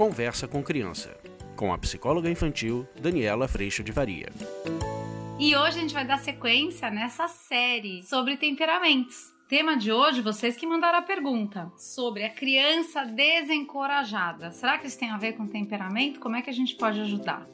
Conversa com Criança, com a psicóloga infantil Daniela Freixo de Varia. E hoje a gente vai dar sequência nessa série sobre temperamentos. Tema de hoje, vocês que mandaram a pergunta sobre a criança desencorajada. Será que isso tem a ver com temperamento? Como é que a gente pode ajudar?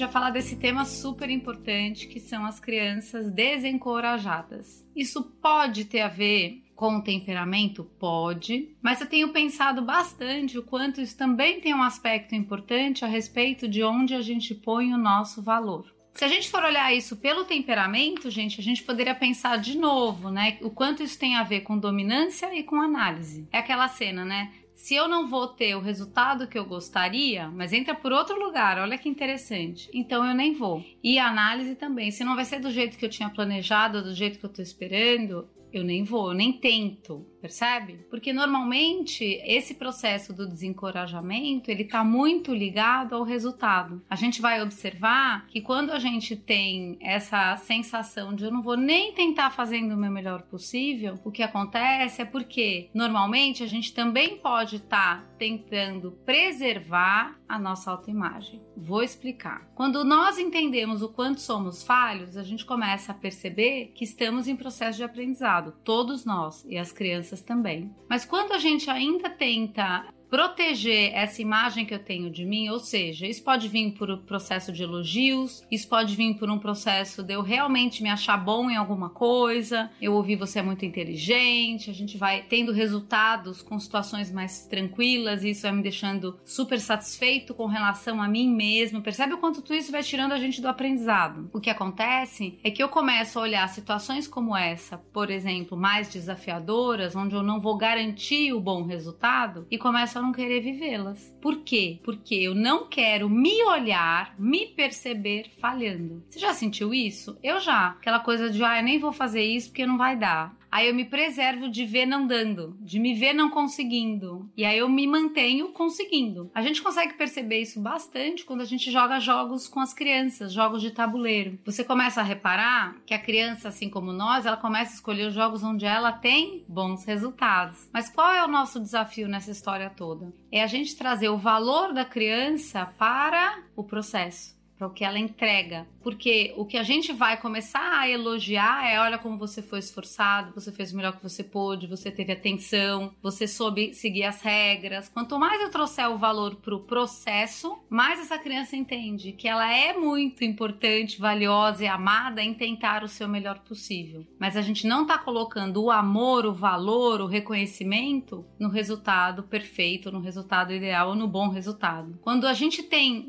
Gente vai falar desse tema super importante que são as crianças desencorajadas. Isso pode ter a ver com o temperamento? Pode, mas eu tenho pensado bastante o quanto isso também tem um aspecto importante a respeito de onde a gente põe o nosso valor. Se a gente for olhar isso pelo temperamento, gente, a gente poderia pensar de novo, né? O quanto isso tem a ver com dominância e com análise. É aquela cena, né? Se eu não vou ter o resultado que eu gostaria, mas entra por outro lugar, olha que interessante. Então eu nem vou. E a análise também. Se não vai ser do jeito que eu tinha planejado, do jeito que eu tô esperando, eu nem vou, eu nem tento, percebe? Porque normalmente esse processo do desencorajamento, ele tá muito ligado ao resultado. A gente vai observar que quando a gente tem essa sensação de eu não vou nem tentar fazendo o meu melhor possível, o que acontece é porque normalmente a gente também pode estar tá tentando preservar a nossa autoimagem. Vou explicar. Quando nós entendemos o quanto somos falhos, a gente começa a perceber que estamos em processo de aprendizado, todos nós e as crianças também. Mas quando a gente ainda tenta proteger essa imagem que eu tenho de mim, ou seja, isso pode vir por um processo de elogios, isso pode vir por um processo de eu realmente me achar bom em alguma coisa, eu ouvi você é muito inteligente, a gente vai tendo resultados com situações mais tranquilas, e isso vai me deixando super satisfeito com relação a mim mesmo. Percebe o quanto tudo isso vai tirando a gente do aprendizado? O que acontece é que eu começo a olhar situações como essa, por exemplo, mais desafiadoras, onde eu não vou garantir o bom resultado, e começo a não querer vivê-las. Por quê? Porque eu não quero me olhar, me perceber falhando. Você já sentiu isso? Eu já. Aquela coisa de, ah, eu nem vou fazer isso porque não vai dar. Aí eu me preservo de ver não dando, de me ver não conseguindo. E aí eu me mantenho conseguindo. A gente consegue perceber isso bastante quando a gente joga jogos com as crianças, jogos de tabuleiro. Você começa a reparar que a criança, assim como nós, ela começa a escolher os jogos onde ela tem bons resultados. Mas qual é o nosso desafio nessa história toda? É a gente trazer o valor da criança para o processo para o que ela entrega. Porque o que a gente vai começar a elogiar é: olha como você foi esforçado, você fez o melhor que você pôde, você teve atenção, você soube seguir as regras. Quanto mais eu trouxer o valor para o processo, mais essa criança entende que ela é muito importante, valiosa e amada em tentar o seu melhor possível. Mas a gente não está colocando o amor, o valor, o reconhecimento no resultado perfeito, no resultado ideal ou no bom resultado. Quando a gente tem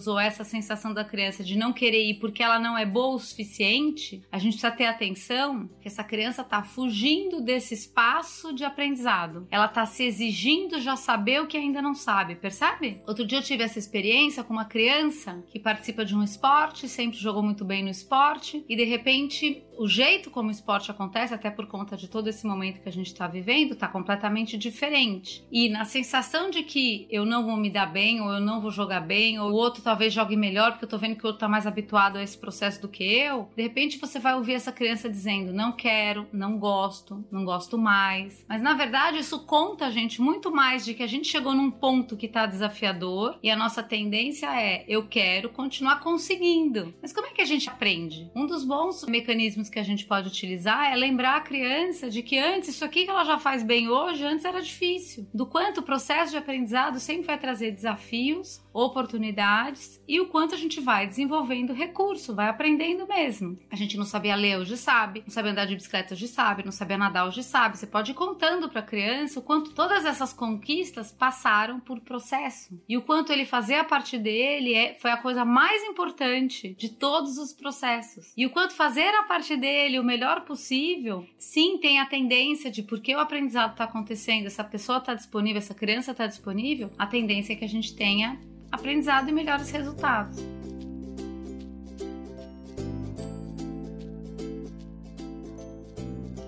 desencorajamento, ou essa sensação da criança de não querer ir porque ela não é boa o suficiente, a gente precisa ter atenção que essa criança está fugindo desse espaço de aprendizado. Ela está se exigindo já saber o que ainda não sabe, percebe? Outro dia eu tive essa experiência com uma criança que participa de um esporte, sempre jogou muito bem no esporte e de repente o jeito como o esporte acontece, até por conta de todo esse momento que a gente está vivendo, está completamente diferente. E na sensação de que eu não vou me dar bem, ou eu não vou jogar bem, ou o outro talvez jogue melhor, porque eu tô vendo que o outro tá mais habituado a esse processo do que eu, de repente você vai ouvir essa criança dizendo: não quero, não gosto, não gosto mais. Mas na verdade isso conta, gente, muito mais de que a gente chegou num ponto que tá desafiador e a nossa tendência é: eu quero continuar conseguindo. Mas como é que a gente aprende? Um dos bons mecanismos que a gente pode utilizar é lembrar a criança de que antes, isso aqui que ela já faz bem hoje, antes era difícil. Do quanto o processo de aprendizado sempre vai trazer desafios, oportunidades e o quanto a gente vai desenvolvendo recurso, vai aprendendo mesmo. A gente não sabia ler, hoje sabe, não sabia andar de bicicleta, hoje sabe, não sabia nadar, hoje sabe. Você pode ir contando para a criança o quanto todas essas conquistas passaram por processo e o quanto ele fazer a parte dele é, foi a coisa mais importante de todos os processos. E o quanto fazer a parte dele o melhor possível, sim, tem a tendência de porque o aprendizado está acontecendo, essa pessoa está disponível, essa criança está disponível, a tendência é que a gente tenha aprendizado e melhores resultados.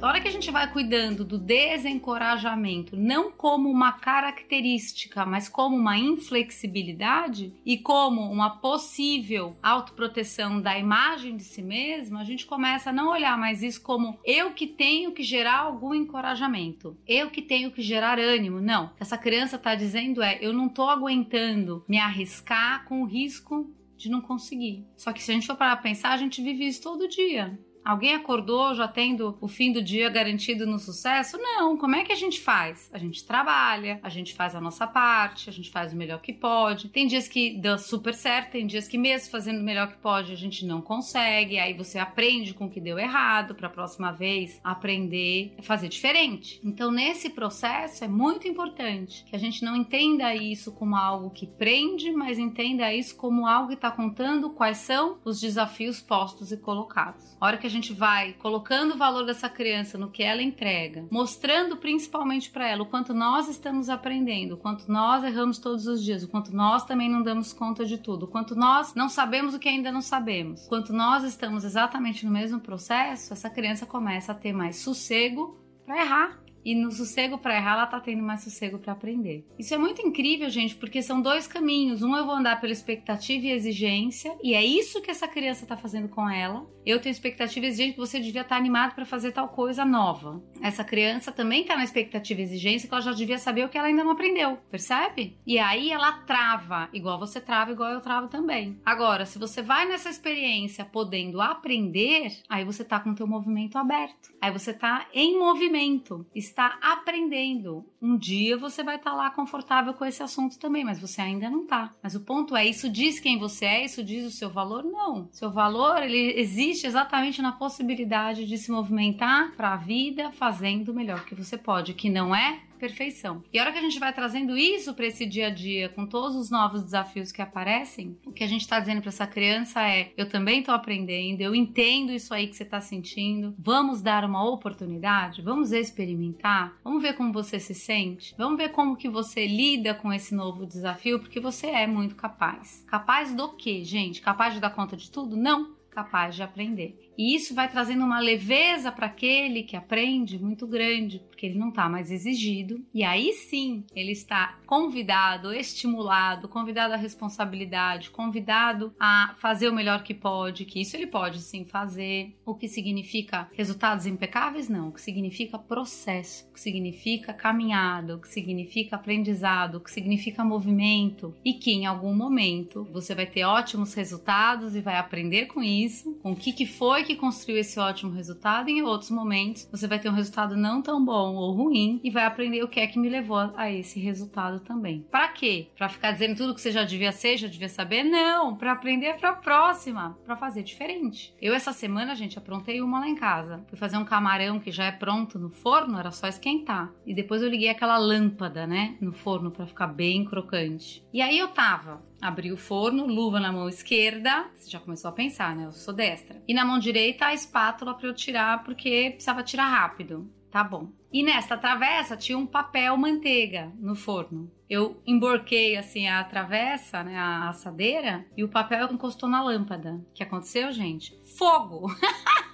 Da hora que a gente vai cuidando do desencorajamento, não como uma característica, mas como uma inflexibilidade e como uma possível autoproteção da imagem de si mesmo, a gente começa a não olhar mais isso como eu que tenho que gerar algum encorajamento, eu que tenho que gerar ânimo. Não. Essa criança está dizendo é: eu não estou aguentando me arriscar com o risco de não conseguir. Só que se a gente for parar pra pensar, a gente vive isso todo dia. Alguém acordou já tendo o fim do dia garantido no sucesso? Não. Como é que a gente faz? A gente trabalha, a gente faz a nossa parte, a gente faz o melhor que pode. Tem dias que dá super certo, tem dias que mesmo fazendo o melhor que pode a gente não consegue. Aí você aprende com o que deu errado para a próxima vez aprender a fazer diferente. Então nesse processo é muito importante que a gente não entenda isso como algo que prende, mas entenda isso como algo que está contando quais são os desafios postos e colocados. A hora que a gente vai colocando o valor dessa criança no que ela entrega, mostrando principalmente para ela o quanto nós estamos aprendendo, o quanto nós erramos todos os dias, o quanto nós também não damos conta de tudo, o quanto nós não sabemos o que ainda não sabemos, o quanto nós estamos exatamente no mesmo processo, essa criança começa a ter mais sossego para errar e no sossego para errar, ela tá tendo mais sossego para aprender. Isso é muito incrível, gente, porque são dois caminhos. Um eu vou andar pela expectativa e exigência, e é isso que essa criança tá fazendo com ela. Eu tenho expectativa e exigência que você devia estar tá animado para fazer tal coisa nova. Essa criança também tá na expectativa e exigência que ela já devia saber o que ela ainda não aprendeu, percebe? E aí ela trava, igual você trava, igual eu travo também. Agora, se você vai nessa experiência podendo aprender, aí você tá com o teu movimento aberto. Aí você tá em movimento aprendendo. Um dia você vai estar tá lá confortável com esse assunto também, mas você ainda não está. Mas o ponto é, isso diz quem você é, isso diz o seu valor? Não. Seu valor, ele existe exatamente na possibilidade de se movimentar para a vida fazendo o melhor que você pode, que não é perfeição. E a hora que a gente vai trazendo isso para esse dia a dia, com todos os novos desafios que aparecem, o que a gente está dizendo para essa criança é: eu também estou aprendendo, eu entendo isso aí que você está sentindo. Vamos dar uma oportunidade, vamos experimentar, vamos ver como você se sente, vamos ver como que você lida com esse novo desafio, porque você é muito capaz. Capaz do quê, gente? Capaz de dar conta de tudo? Não capaz de aprender. E isso vai trazendo uma leveza para aquele que aprende muito grande, porque ele não está mais exigido. E aí sim, ele está convidado, estimulado, convidado à responsabilidade, convidado a fazer o melhor que pode, que isso ele pode sim fazer. O que significa resultados impecáveis? Não. O que significa processo, o que significa caminhada, o que significa aprendizado, o que significa movimento. E que em algum momento você vai ter ótimos resultados e vai aprender com isso, com o que, que foi que construiu esse ótimo resultado em outros momentos você vai ter um resultado não tão bom ou ruim e vai aprender o que é que me levou a esse resultado também. Para quê? Para ficar dizendo tudo que você já devia ser, já devia saber? Não, para aprender para a próxima, para fazer diferente. Eu essa semana, gente, aprontei uma lá em casa. Fui fazer um camarão que já é pronto no forno, era só esquentar. E depois eu liguei aquela lâmpada, né, no forno para ficar bem crocante. E aí eu tava Abri o forno, luva na mão esquerda. Você já começou a pensar, né? Eu sou destra. E na mão direita a espátula para eu tirar, porque precisava tirar rápido. Tá bom. E nesta travessa tinha um papel manteiga no forno. Eu emborquei assim a travessa, né, a assadeira, e o papel encostou na lâmpada. O que aconteceu, gente? Fogo!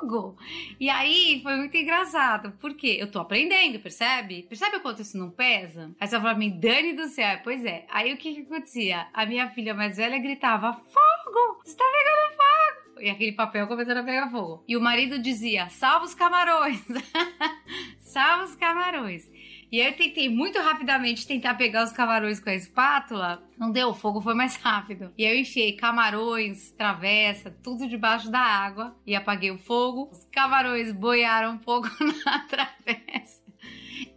fogo. E aí foi muito engraçado, porque eu tô aprendendo, percebe? Percebe o quanto isso não pesa? Aí você fala pra mim, Dani do céu, pois é. Aí o que que acontecia? A minha filha mais velha gritava, fogo! Você tá pegando fogo! E aquele papel começando a pegar fogo. E o marido dizia, salva os camarões! salva os camarões! E aí eu tentei muito rapidamente tentar pegar os camarões com a espátula. Não deu, o fogo foi mais rápido. E aí eu enfiei camarões, travessa, tudo debaixo da água e apaguei o fogo. Os camarões boiaram um pouco na travessa.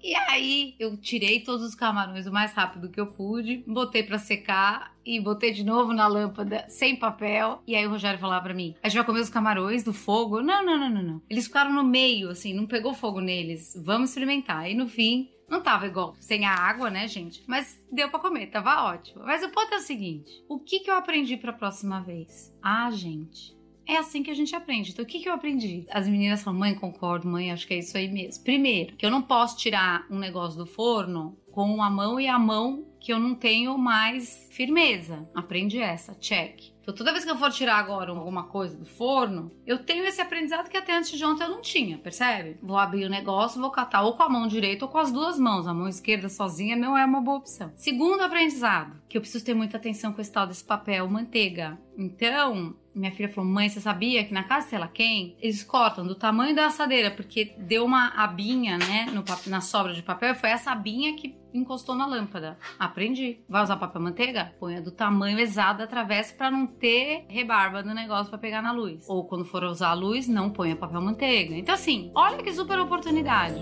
E aí eu tirei todos os camarões o mais rápido que eu pude, botei para secar e botei de novo na lâmpada sem papel. E aí o Rogério falava para mim: "A gente vai comer os camarões do fogo?" Não, não, não, não, não. Eles ficaram no meio, assim, não pegou fogo neles. Vamos experimentar. E no fim, não tava igual sem a água, né, gente? Mas deu para comer, tava ótimo. Mas o ponto é o seguinte: o que, que eu aprendi para a próxima vez? Ah, gente. É assim que a gente aprende. Então, o que, que eu aprendi? As meninas falam, mãe, concordo, mãe, acho que é isso aí mesmo. Primeiro, que eu não posso tirar um negócio do forno com uma mão e a mão que eu não tenho mais firmeza. Aprendi essa, check. Então, toda vez que eu for tirar agora alguma coisa do forno, eu tenho esse aprendizado que até antes de ontem eu não tinha, percebe? Vou abrir o negócio, vou catar ou com a mão direita ou com as duas mãos. A mão esquerda sozinha não é uma boa opção. Segundo aprendizado, que eu preciso ter muita atenção com esse tal desse papel manteiga. Então, minha filha falou: Mãe, você sabia que na casa, sei lá quem, eles cortam do tamanho da assadeira, porque deu uma abinha, né, no, na sobra de papel, foi essa abinha que encostou na lâmpada. Aprendi. Vai usar papel manteiga? Ponha do tamanho exato da travessa para não ter rebarba no negócio para pegar na luz. Ou quando for usar a luz, não ponha papel manteiga. Então, assim, olha que super oportunidade.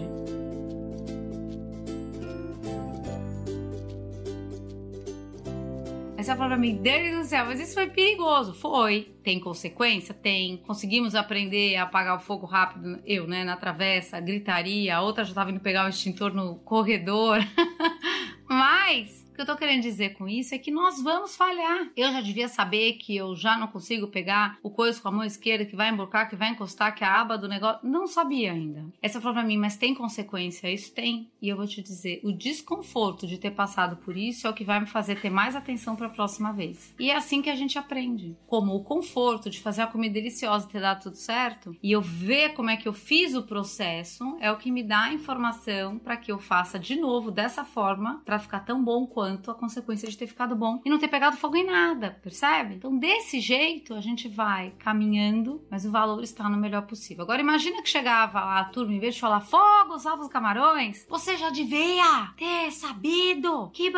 Aí você fala pra mim, Deus do céu, mas isso foi perigoso. Foi. Tem consequência? Tem. Conseguimos aprender a apagar o fogo rápido, eu, né, na travessa, gritaria, a outra já tava indo pegar o extintor no corredor. mas que eu tô querendo dizer com isso é que nós vamos falhar. Eu já devia saber que eu já não consigo pegar o coisa com a mão esquerda, que vai emborcar, que vai encostar, que a aba do negócio. Não sabia ainda. Essa falou pra mim, mas tem consequência? Isso tem. E eu vou te dizer, o desconforto de ter passado por isso é o que vai me fazer ter mais atenção para a próxima vez. E é assim que a gente aprende. Como o conforto de fazer a comida deliciosa e ter dado tudo certo, e eu ver como é que eu fiz o processo, é o que me dá a informação para que eu faça de novo dessa forma para ficar tão bom quanto quanto a consequência de ter ficado bom e não ter pegado fogo em nada, percebe? Então, desse jeito, a gente vai caminhando, mas o valor está no melhor possível. Agora, imagina que chegava a turma, em vez de falar fogo, salva os camarões, você já devia ter sabido que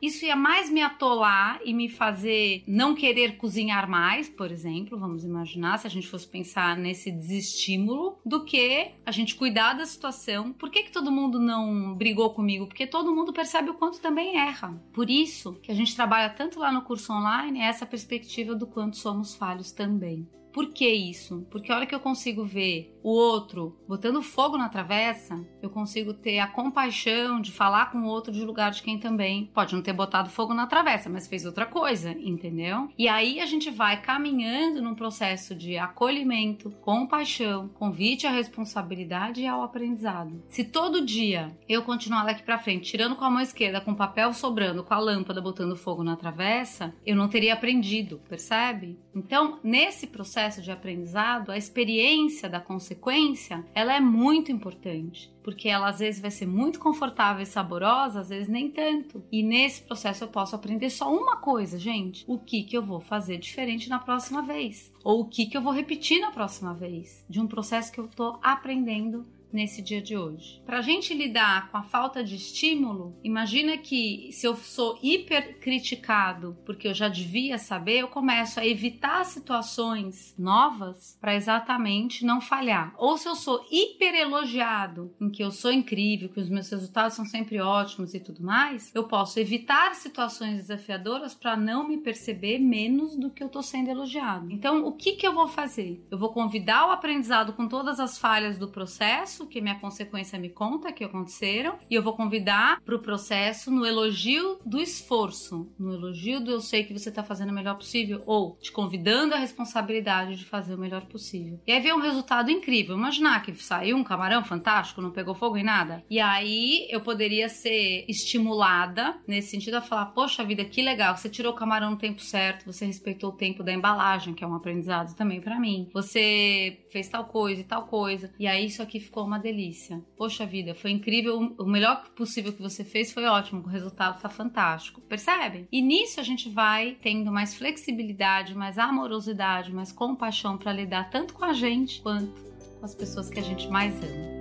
isso ia mais me atolar e me fazer não querer cozinhar mais, por exemplo, vamos imaginar, se a gente fosse pensar nesse desestímulo, do que a gente cuidar da situação. Por que, que todo mundo não brigou comigo? Porque todo mundo percebe sabe o quanto também erra. Por isso que a gente trabalha tanto lá no curso online essa perspectiva do quanto somos falhos também. Por que isso? Porque a hora que eu consigo ver o outro botando fogo na travessa, eu consigo ter a compaixão de falar com o outro de lugar de quem também pode não ter botado fogo na travessa, mas fez outra coisa, entendeu? E aí a gente vai caminhando num processo de acolhimento, compaixão, convite à responsabilidade e ao aprendizado. Se todo dia eu continuar daqui para frente tirando com a mão esquerda, com o papel sobrando, com a lâmpada botando fogo na travessa, eu não teria aprendido, percebe? Então, nesse processo processo de aprendizado, a experiência da consequência, ela é muito importante, porque ela às vezes vai ser muito confortável e saborosa, às vezes nem tanto. E nesse processo eu posso aprender só uma coisa, gente: o que que eu vou fazer diferente na próxima vez, ou o que que eu vou repetir na próxima vez, de um processo que eu estou aprendendo nesse dia de hoje. Para a gente lidar com a falta de estímulo, imagina que se eu sou hiper criticado porque eu já devia saber, eu começo a evitar situações novas para exatamente não falhar. Ou se eu sou hiper elogiado, em que eu sou incrível, que os meus resultados são sempre ótimos e tudo mais, eu posso evitar situações desafiadoras para não me perceber menos do que eu estou sendo elogiado. Então, o que que eu vou fazer? Eu vou convidar o aprendizado com todas as falhas do processo que minha consequência me conta que aconteceram e eu vou convidar para o processo no elogio do esforço, no elogio do eu sei que você está fazendo o melhor possível ou te convidando a responsabilidade de fazer o melhor possível. E aí vem um resultado incrível. Imaginar que saiu um camarão fantástico, não pegou fogo em nada. E aí eu poderia ser estimulada nesse sentido a falar: "Poxa vida, que legal, você tirou o camarão no tempo certo, você respeitou o tempo da embalagem, que é um aprendizado também para mim. Você fez tal coisa e tal coisa". E aí isso aqui ficou uma uma delícia. Poxa vida, foi incrível. O melhor possível que você fez foi ótimo. O resultado tá fantástico. Percebe? E nisso a gente vai tendo mais flexibilidade, mais amorosidade, mais compaixão para lidar tanto com a gente quanto com as pessoas que a gente mais ama.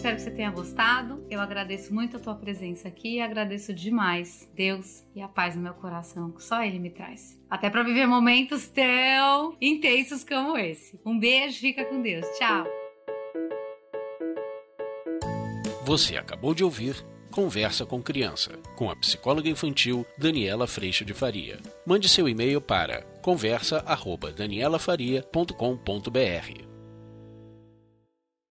Espero que você tenha gostado. Eu agradeço muito a tua presença aqui e agradeço demais Deus e a paz no meu coração que só Ele me traz. Até para viver momentos tão intensos como esse. Um beijo, fica com Deus. Tchau. Você acabou de ouvir Conversa com Criança, com a psicóloga infantil Daniela Freixo de Faria. Mande seu e-mail para conversa@danielafaria.com.br.